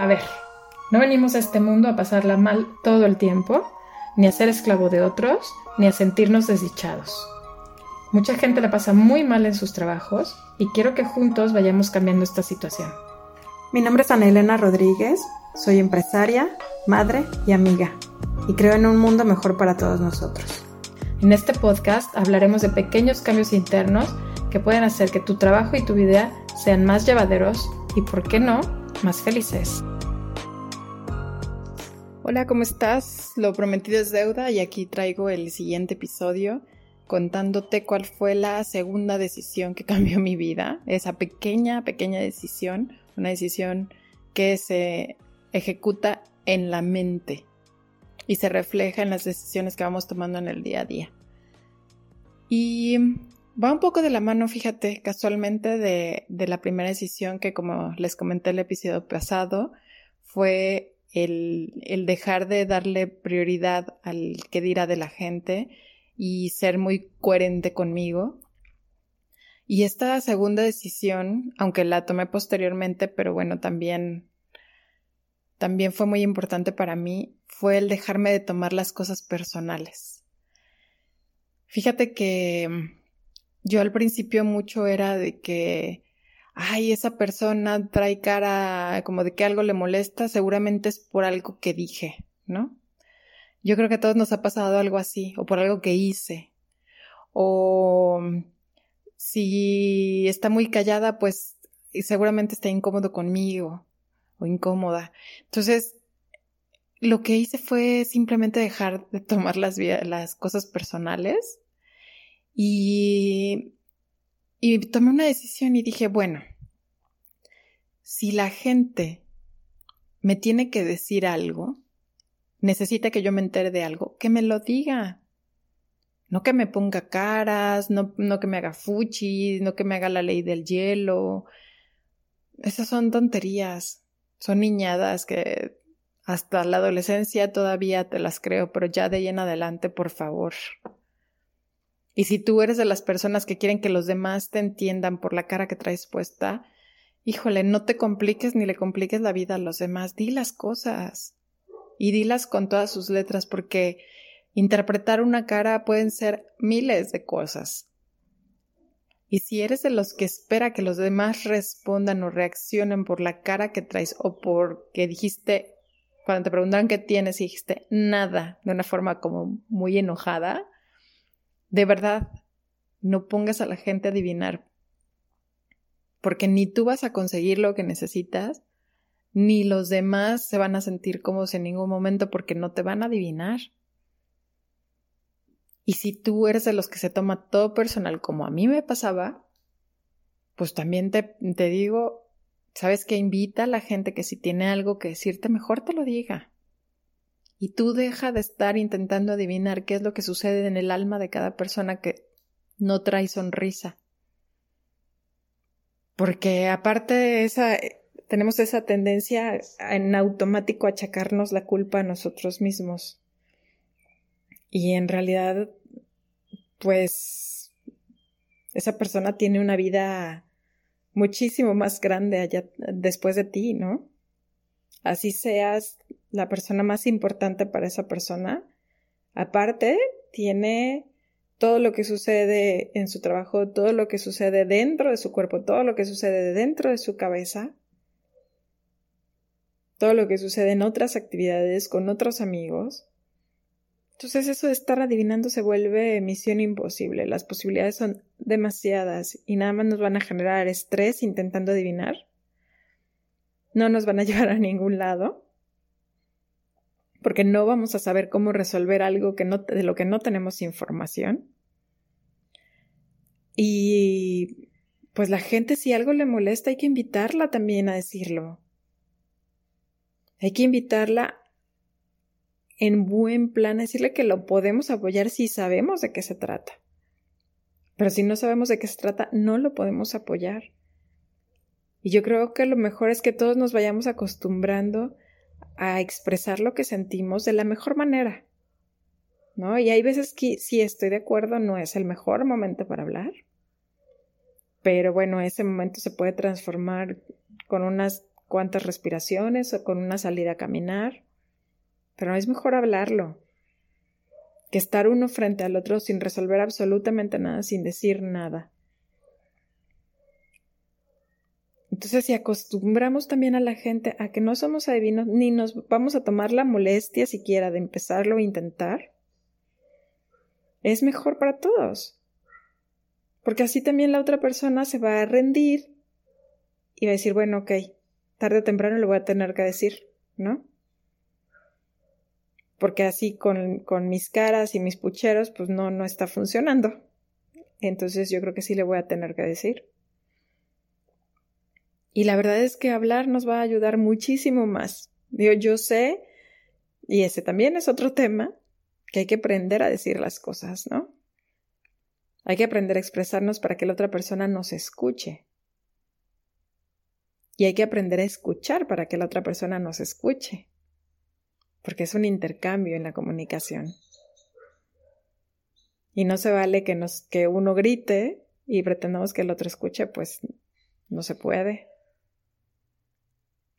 A ver, no venimos a este mundo a pasarla mal todo el tiempo, ni a ser esclavo de otros, ni a sentirnos desdichados. Mucha gente la pasa muy mal en sus trabajos y quiero que juntos vayamos cambiando esta situación. Mi nombre es Ana Elena Rodríguez, soy empresaria, madre y amiga, y creo en un mundo mejor para todos nosotros. En este podcast hablaremos de pequeños cambios internos que pueden hacer que tu trabajo y tu vida sean más llevaderos y, por qué no, más felices. Hola, ¿cómo estás? Lo prometido es deuda y aquí traigo el siguiente episodio contándote cuál fue la segunda decisión que cambió mi vida. Esa pequeña, pequeña decisión, una decisión que se ejecuta en la mente y se refleja en las decisiones que vamos tomando en el día a día. Y va un poco de la mano, fíjate, casualmente de, la primera decisión que, como les comenté el episodio pasado, fue el, el dejar de darle prioridad al que dirá de la gente y ser muy coherente conmigo. Y esta segunda decisión, aunque la tomé posteriormente, pero bueno, también, también fue muy importante para mí, fue el dejarme de tomar las cosas personales. Fíjate que yo al principio mucho era de que, ay, esa persona trae cara como de que algo le molesta, seguramente es por algo que dije, ¿no? Yo creo que a todos nos ha pasado algo así, o por algo que hice. O si está muy callada, pues seguramente está incómodo conmigo o incómoda. Entonces, lo que hice fue simplemente dejar de tomar las, las cosas personales y, tomé una decisión y dije, bueno, si la gente me tiene que decir algo, necesita que yo me entere de algo, que me lo diga. No que me ponga caras, no, no que me haga fuchi, no que me haga la ley del hielo. Esas son tonterías, son niñadas que hasta la adolescencia todavía te las creo, pero ya de ahí en adelante, por favor. Y si tú eres de las personas que quieren que los demás te entiendan por la cara que traes puesta, híjole, no te compliques ni le compliques la vida a los demás, di las cosas y dilas con todas sus letras porque interpretar una cara pueden ser miles de cosas. Y si eres de los que espera que los demás respondan o reaccionen por la cara que traes o porque dijiste, cuando te preguntan qué tienes y dijiste nada de una forma como muy enojada, de verdad, no pongas a la gente a adivinar, porque ni tú vas a conseguir lo que necesitas, ni los demás se van a sentir cómodos en ningún momento porque no te van a adivinar. Y si tú eres de los que se toma todo personal como a mí me pasaba, pues también te, te digo, sabes que invita a la gente que si tiene algo que decirte, mejor te lo diga. Y tú deja de estar intentando adivinar qué es lo que sucede en el alma de cada persona que no trae sonrisa. Porque aparte de esa, tenemos esa tendencia en automático a achacarnos la culpa a nosotros mismos. Y en realidad, pues, esa persona tiene una vida muchísimo más grande allá después de ti, ¿no? Así seas la persona más importante para esa persona. Aparte, tiene todo lo que sucede en su trabajo, todo lo que sucede dentro de su cuerpo, todo lo que sucede dentro de su cabeza todo lo que sucede en otras actividades con otros amigos. Entonces eso de estar adivinando se vuelve misión imposible. Las posibilidades son demasiadas y nada más nos van a generar estrés intentando adivinar. No nos van a llevar a ningún lado porque no vamos a saber cómo resolver algo que no, de lo que no tenemos información. Y pues la gente si algo le molesta hay que invitarla también a decirlo. Hay que invitarla en buen plan, decirle que lo podemos apoyar si sabemos de qué se trata. Pero si no sabemos de qué se trata, no lo podemos apoyar. Y yo creo que lo mejor es que todos nos vayamos acostumbrando a expresar lo que sentimos de la mejor manera. ¿No? Y hay veces que sí estoy de acuerdo, no es el mejor momento para hablar. Pero bueno, ese momento se puede transformar con unas cuantas respiraciones o con una salida a caminar. Pero es mejor hablarlo que estar uno frente al otro sin resolver absolutamente nada, sin decir nada. Entonces, si acostumbramos también a la gente a que no somos adivinos, ni nos vamos a tomar la molestia siquiera de empezarlo a intentar, es mejor para todos. Porque así también la otra persona se va a rendir y va a decir, bueno, ok, tarde o temprano lo voy a tener que decir, ¿no? Porque así con, con mis caras y mis pucheros, pues no, no está funcionando. Entonces yo creo que sí le voy a tener que decir. Y la verdad es que hablar nos va a ayudar muchísimo más. Digo, yo sé, y ese también es otro tema, que hay que aprender a decir las cosas, ¿no? Hay que aprender a expresarnos para que la otra persona nos escuche. Y hay que aprender a escuchar para que la otra persona nos escuche. Porque es un intercambio en la comunicación. Y no se vale que, nos, que uno grite y pretendamos que el otro escuche, pues no se puede.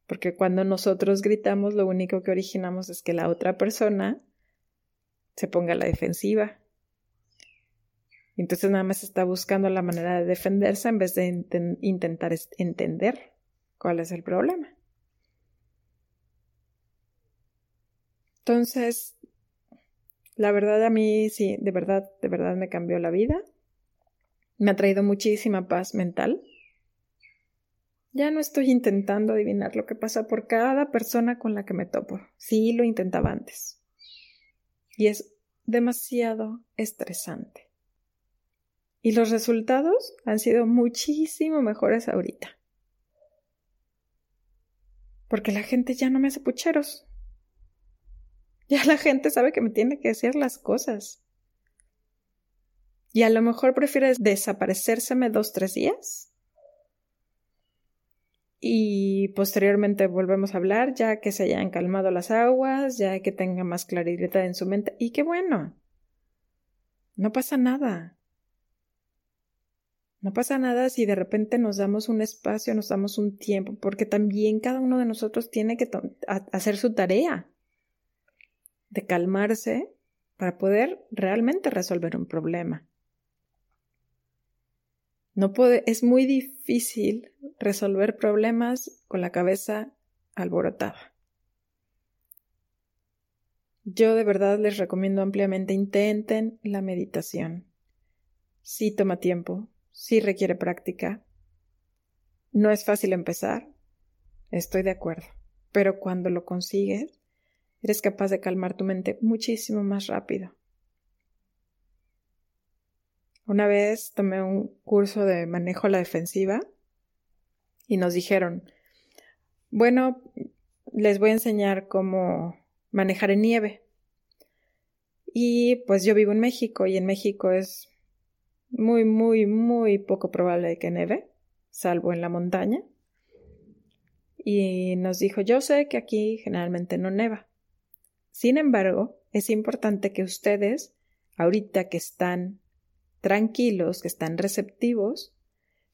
Porque cuando nosotros gritamos, lo único que originamos es que la otra persona se ponga a la defensiva. Entonces nada más está buscando la manera de defenderse en vez de intentar entender cuál es el problema. Entonces, la verdad a mí sí, de verdad, de verdad me cambió la vida. Me ha traído muchísima paz mental. Ya no estoy intentando adivinar lo que pasa por cada persona con la que me topo. Sí lo intentaba antes. Y es demasiado estresante. Y los resultados han sido muchísimo mejores ahorita. Porque la gente ya no me hace pucheros. Ya la gente sabe que me tiene que decir las cosas. Y a lo mejor prefieres desaparecérseme dos, tres días. Y posteriormente volvemos a hablar ya que se hayan calmado las aguas, ya que tenga más claridad en su mente. Y qué bueno. No pasa nada. No pasa nada si de repente nos damos un espacio, nos damos un tiempo, porque también cada uno de nosotros tiene que hacer su tarea de calmarse para poder realmente resolver un problema. No puede, es muy difícil resolver problemas con la cabeza alborotada. Yo de verdad les recomiendo ampliamente intenten la meditación. Sí toma tiempo, sí requiere práctica. No es fácil empezar, estoy de acuerdo, pero cuando lo consigues, eres capaz de calmar tu mente muchísimo más rápido. Una vez tomé un curso de manejo a la defensiva y nos dijeron, bueno, les voy a enseñar cómo manejar en nieve. Y pues yo vivo en México y en México es muy, muy, muy poco probable que neve, salvo en la montaña. Y nos dijo, yo sé que aquí generalmente no neva. Sin embargo, es importante que ustedes, ahorita que están tranquilos, que están receptivos,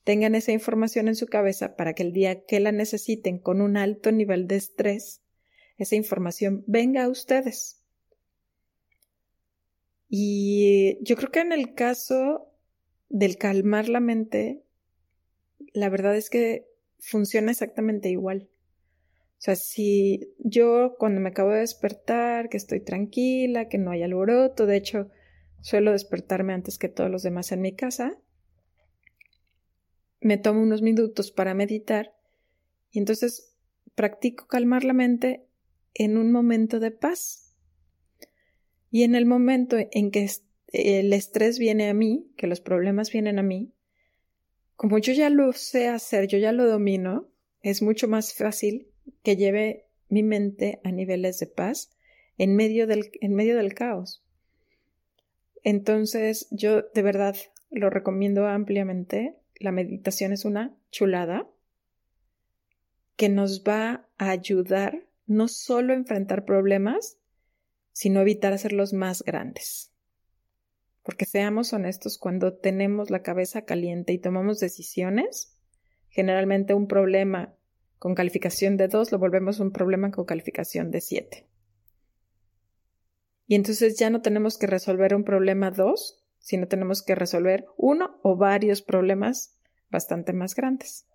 tengan esa información en su cabeza para que el día que la necesiten con un alto nivel de estrés, esa información venga a ustedes. Y yo creo que en el caso del calmar la mente, la verdad es que funciona exactamente igual. O sea, si yo cuando me acabo de despertar, que estoy tranquila, que no hay alboroto, de hecho, suelo despertarme antes que todos los demás en mi casa, me tomo unos minutos para meditar y entonces practico calmar la mente en un momento de paz. Y en el momento en que el estrés viene a mí, que los problemas vienen a mí, como yo ya lo sé hacer, yo ya lo domino, es mucho más fácil que lleve mi mente a niveles de paz en medio del, en medio del caos. Entonces, yo de verdad lo recomiendo ampliamente. La meditación es una chulada que nos va a ayudar no solo a enfrentar problemas, sino evitar hacerlos más grandes Porque seamos honestos, cuando tenemos la cabeza caliente y tomamos decisiones, generalmente un problema con calificación de 2 lo volvemos un problema con calificación de 7. Y entonces ya no tenemos que resolver un problema 2, sino tenemos que resolver uno o varios problemas bastante más grandes.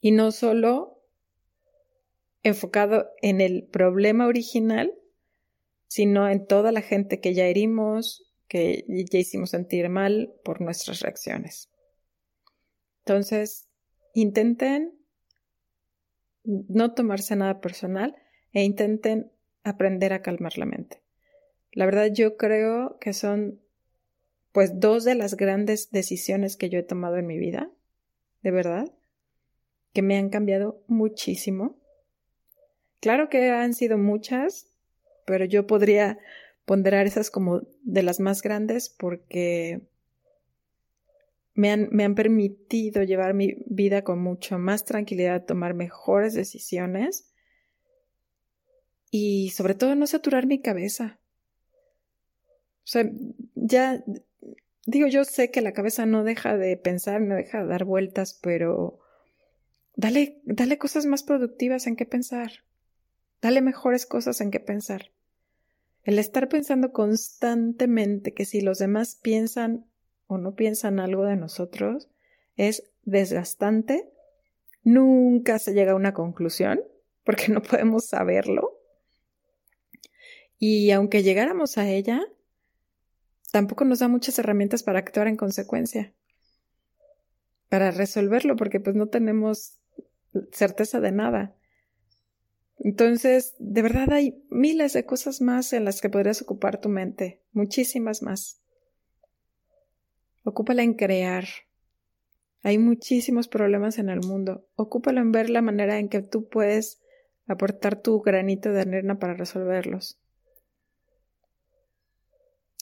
Y no solo enfocado en el problema original, sino en toda la gente que ya herimos, que ya hicimos sentir mal por nuestras reacciones. Entonces, intenten no tomarse nada personal e intenten aprender a calmar la mente. La verdad yo creo que son pues dos de las grandes decisiones que yo he tomado en mi vida, de verdad, que me han cambiado muchísimo. Claro que han sido muchas, pero yo podría ponderar esas como de las más grandes porque me han, me han permitido llevar mi vida con mucho más tranquilidad, tomar mejores decisiones y sobre todo no saturar mi cabeza. O sea, ya digo, yo sé que la cabeza no deja de pensar, no deja de dar vueltas, pero dale, dale cosas más productivas en qué pensar. Dale mejores cosas en qué pensar. El estar pensando constantemente que si los demás piensan o no piensan algo de nosotros es desgastante. Nunca se llega a una conclusión porque no podemos saberlo. Y aunque llegáramos a ella, tampoco nos da muchas herramientas para actuar en consecuencia, para resolverlo, porque pues no tenemos certeza de nada. Entonces, de verdad hay miles de cosas más en las que podrías ocupar tu mente, muchísimas más. Ocúpala en crear. Hay muchísimos problemas en el mundo. Ocúpalo en ver la manera en que tú puedes aportar tu granito de arena para resolverlos.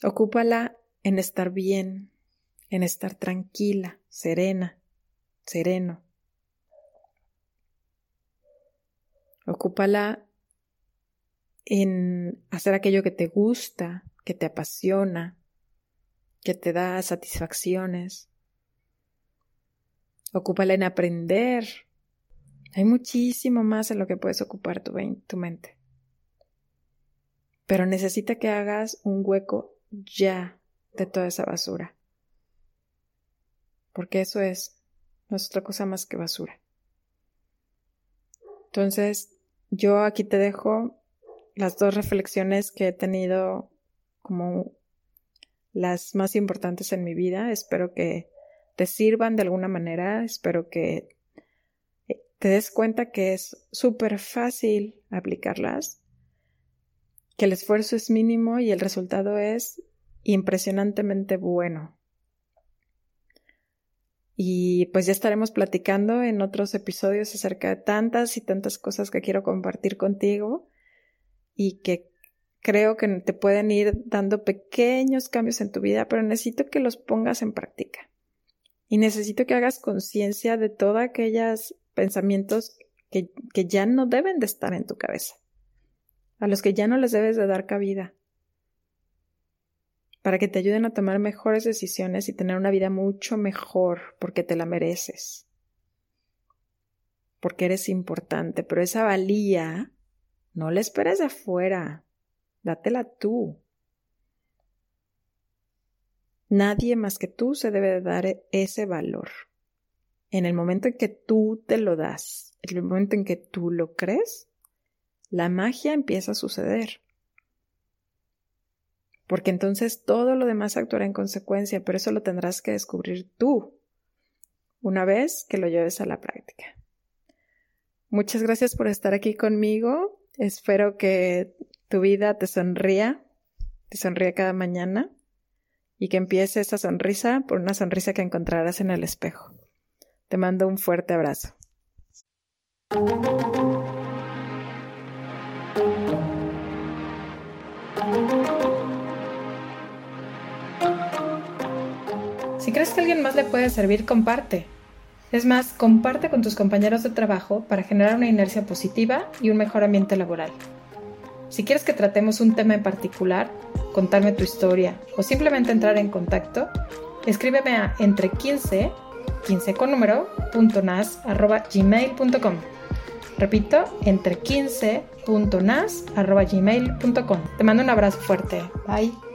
Ocúpala en estar bien, en estar tranquila, serena, sereno. Ocúpala en hacer aquello que te gusta, que te apasiona, que te da satisfacciones. Ocúpala en aprender. Hay muchísimo más en lo que puedes ocupar tu, tu mente. Pero necesita que hagas un hueco ya de toda esa basura. Porque eso es, no es otra cosa más que basura. Entonces, yo aquí te dejo las dos reflexiones que he tenido como las más importantes en mi vida. Espero que te sirvan de alguna manera. Espero que te des cuenta que es súper fácil aplicarlas, que el esfuerzo es mínimo y el resultado es impresionantemente bueno. Y pues ya estaremos platicando en otros episodios acerca de tantas y tantas cosas que quiero compartir contigo y que creo que te pueden ir dando pequeños cambios en tu vida, pero necesito que los pongas en práctica. Y necesito que hagas conciencia de todos aquellos pensamientos que, que ya no deben de estar en tu cabeza, a los que ya no les debes de dar cabida para que te ayuden a tomar mejores decisiones y tener una vida mucho mejor porque te la mereces. Porque eres importante, pero esa valía no la esperes de afuera, dátela tú. Nadie más que tú se debe de dar ese valor. En el momento en que tú te lo das, en el momento en que tú lo crees, la magia empieza a suceder porque entonces todo lo demás actuará en consecuencia, pero eso lo tendrás que descubrir tú una vez que lo lleves a la práctica. Muchas gracias por estar aquí conmigo. Espero que tu vida te sonría, te sonría cada mañana y que empiece esa sonrisa por una sonrisa que encontrarás en el espejo. Te mando un fuerte abrazo. Si crees que alguien más le puede servir, comparte. Es más, comparte con tus compañeros de trabajo para generar una inercia positiva y un mejor ambiente laboral. Si quieres que tratemos un tema en particular, contarme tu historia o simplemente entrar en contacto, escríbeme a entre 15, 15 con número, nas, arroba gmail.com. Repito, entre 15.nas arroba gmail.com. Te mando un abrazo fuerte. Bye.